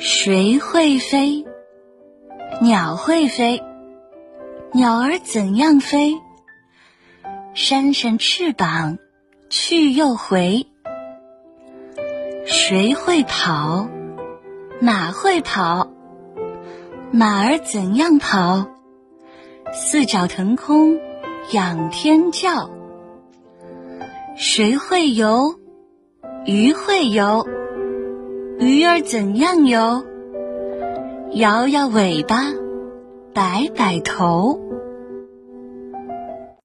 谁会飞？鸟会飞。鸟儿怎样飞？扇扇翅膀，去又回。谁会跑？马会跑。马儿怎样跑？四脚腾空，仰天叫。谁会游？鱼会游。鱼儿怎样游？摇摇尾巴，摆摆头。